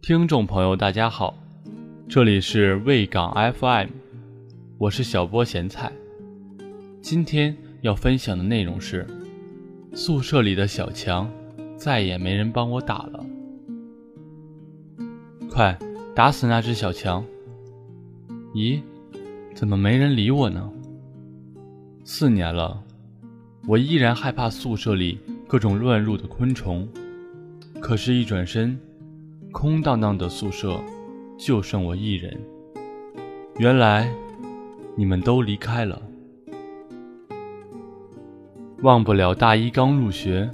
听众朋友，大家好，这里是卫港 FM，我是小波咸菜。今天要分享的内容是：宿舍里的小强再也没人帮我打了，快打死那只小强！咦，怎么没人理我呢？四年了，我依然害怕宿舍里各种乱入的昆虫，可是，一转身。空荡荡的宿舍，就剩我一人。原来，你们都离开了。忘不了大一刚入学，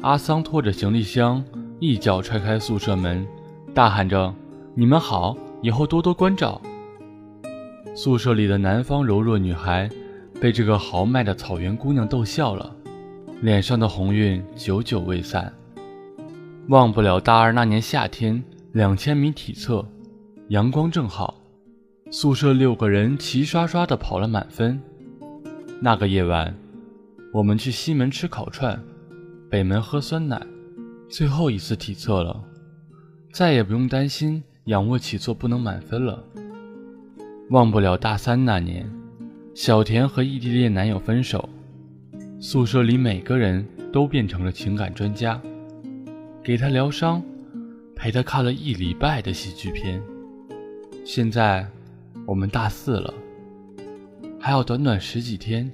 阿桑拖着行李箱，一脚踹开宿舍门，大喊着：“你们好，以后多多关照。”宿舍里的南方柔弱女孩，被这个豪迈的草原姑娘逗笑了，脸上的红晕久久未散。忘不了大二那年夏天，两千米体测，阳光正好，宿舍六个人齐刷刷的跑了满分。那个夜晚，我们去西门吃烤串，北门喝酸奶，最后一次体测了，再也不用担心仰卧起坐不能满分了。忘不了大三那年，小田和异地恋男友分手，宿舍里每个人都变成了情感专家。给他疗伤，陪他看了一礼拜的喜剧片。现在我们大四了，还有短短十几天，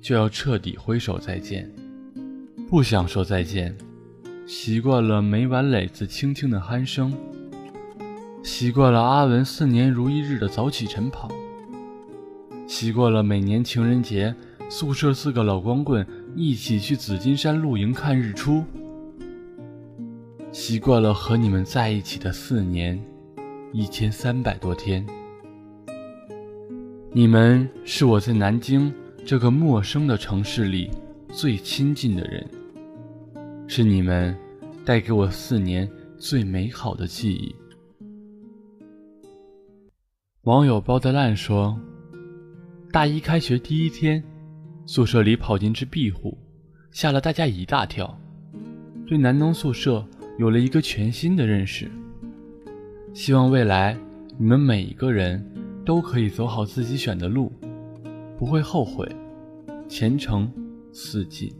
就要彻底挥手再见。不想说再见，习惯了每晚磊子轻轻的鼾声，习惯了阿文四年如一日的早起晨跑，习惯了每年情人节宿舍四个老光棍一起去紫金山露营看日出。习惯了和你们在一起的四年，一千三百多天。你们是我在南京这个陌生的城市里最亲近的人，是你们带给我四年最美好的记忆。网友包的烂说，大一开学第一天，宿舍里跑进只壁虎，吓了大家一大跳。对南农宿舍。有了一个全新的认识，希望未来你们每一个人都可以走好自己选的路，不会后悔，前程似锦。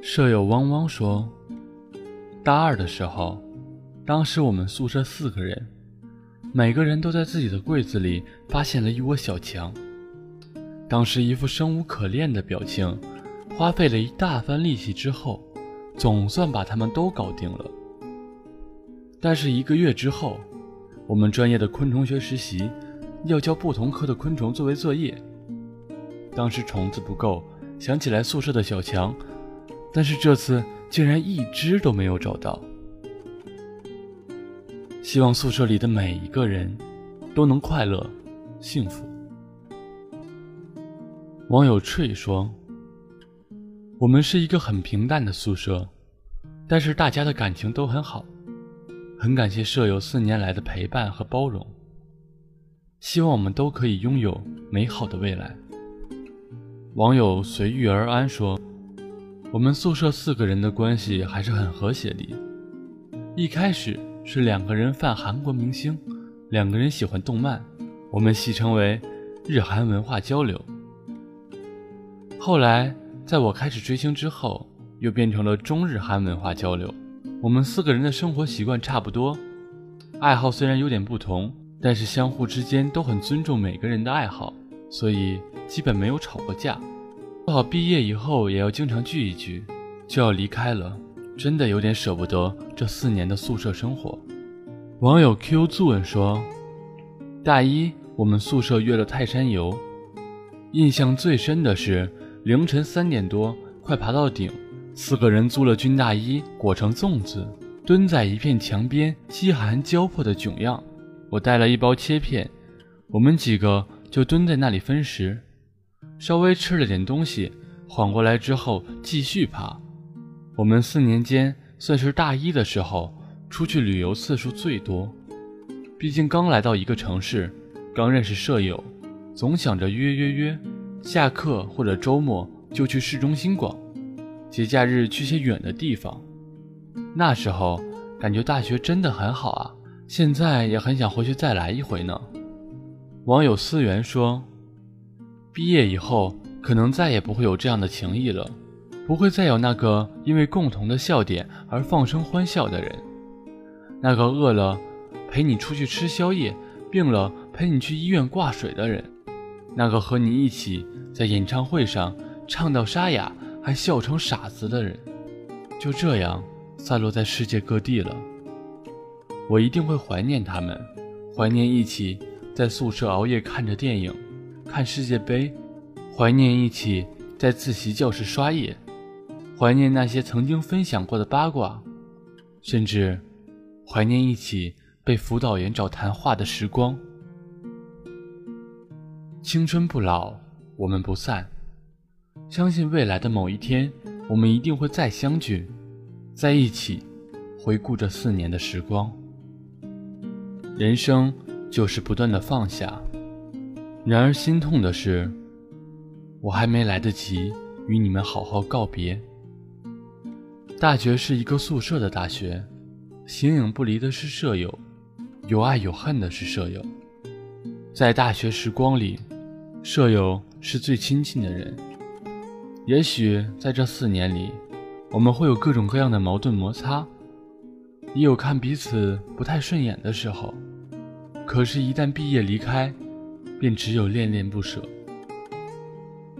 舍友汪汪说，大二的时候，当时我们宿舍四个人，每个人都在自己的柜子里发现了一窝小强，当时一副生无可恋的表情，花费了一大番力气之后。总算把他们都搞定了，但是一个月之后，我们专业的昆虫学实习要交不同科的昆虫作为作业。当时虫子不够，想起来宿舍的小强，但是这次竟然一只都没有找到。希望宿舍里的每一个人都能快乐、幸福。网友翠说。我们是一个很平淡的宿舍，但是大家的感情都很好，很感谢舍友四年来的陪伴和包容。希望我们都可以拥有美好的未来。网友随遇而安说：“我们宿舍四个人的关系还是很和谐的。一开始是两个人犯韩国明星，两个人喜欢动漫，我们戏称为日韩文化交流。后来。”在我开始追星之后，又变成了中日韩文化交流。我们四个人的生活习惯差不多，爱好虽然有点不同，但是相互之间都很尊重每个人的爱好，所以基本没有吵过架。做好毕业以后也要经常聚一聚，就要离开了，真的有点舍不得这四年的宿舍生活。网友 Q 作文说：大一我们宿舍约了泰山游，印象最深的是。凌晨三点多，快爬到顶，四个人租了军大衣，裹成粽子，蹲在一片墙边，饥寒交迫的囧样。我带了一包切片，我们几个就蹲在那里分食，稍微吃了点东西，缓过来之后继续爬。我们四年间算是大一的时候出去旅游次数最多，毕竟刚来到一个城市，刚认识舍友，总想着约约约。下课或者周末就去市中心逛，节假日去些远的地方。那时候感觉大学真的很好啊，现在也很想回去再来一回呢。网友思源说：“毕业以后可能再也不会有这样的情谊了，不会再有那个因为共同的笑点而放声欢笑的人，那个饿了陪你出去吃宵夜，病了陪你去医院挂水的人，那个和你一起在演唱会上唱到沙哑还笑成傻子的人，就这样散落在世界各地了。我一定会怀念他们，怀念一起。”在宿舍熬夜看着电影，看世界杯，怀念一起在自习教室刷夜，怀念那些曾经分享过的八卦，甚至怀念一起被辅导员找谈话的时光。青春不老，我们不散。相信未来的某一天，我们一定会再相聚，在一起回顾这四年的时光。人生。就是不断的放下，然而心痛的是，我还没来得及与你们好好告别。大学是一个宿舍的大学，形影不离的是舍友，有爱有恨的是舍友。在大学时光里，舍友是最亲近的人。也许在这四年里，我们会有各种各样的矛盾摩擦，也有看彼此不太顺眼的时候。可是，一旦毕业离开，便只有恋恋不舍。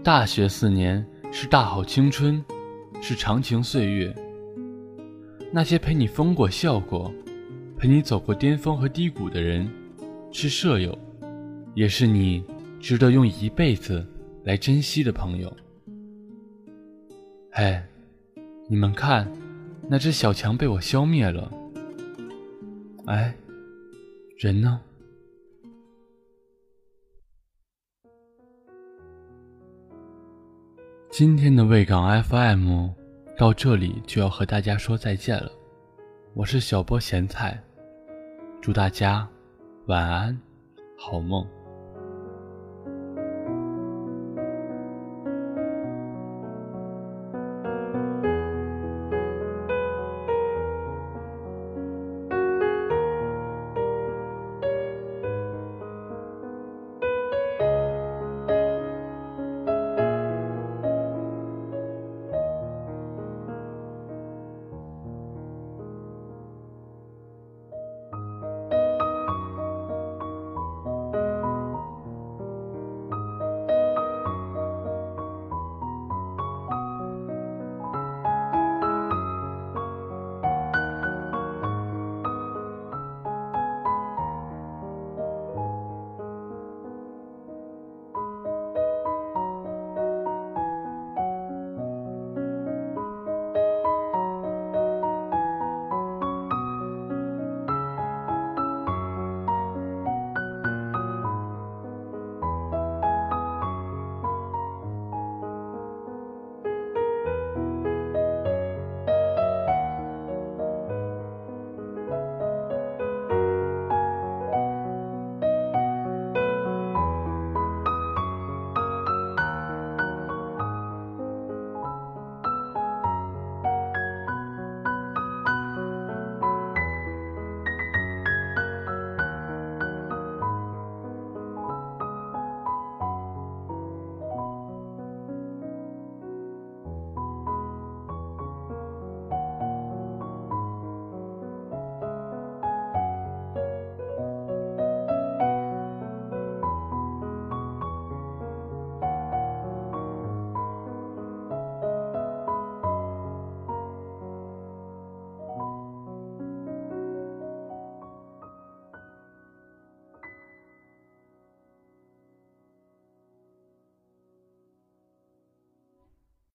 大学四年是大好青春，是长情岁月。那些陪你疯过、笑过，陪你走过巅峰和低谷的人，是舍友，也是你值得用一辈子来珍惜的朋友。哎，你们看，那只小强被我消灭了。哎，人呢？今天的卫港 FM 到这里就要和大家说再见了，我是小波咸菜，祝大家晚安，好梦。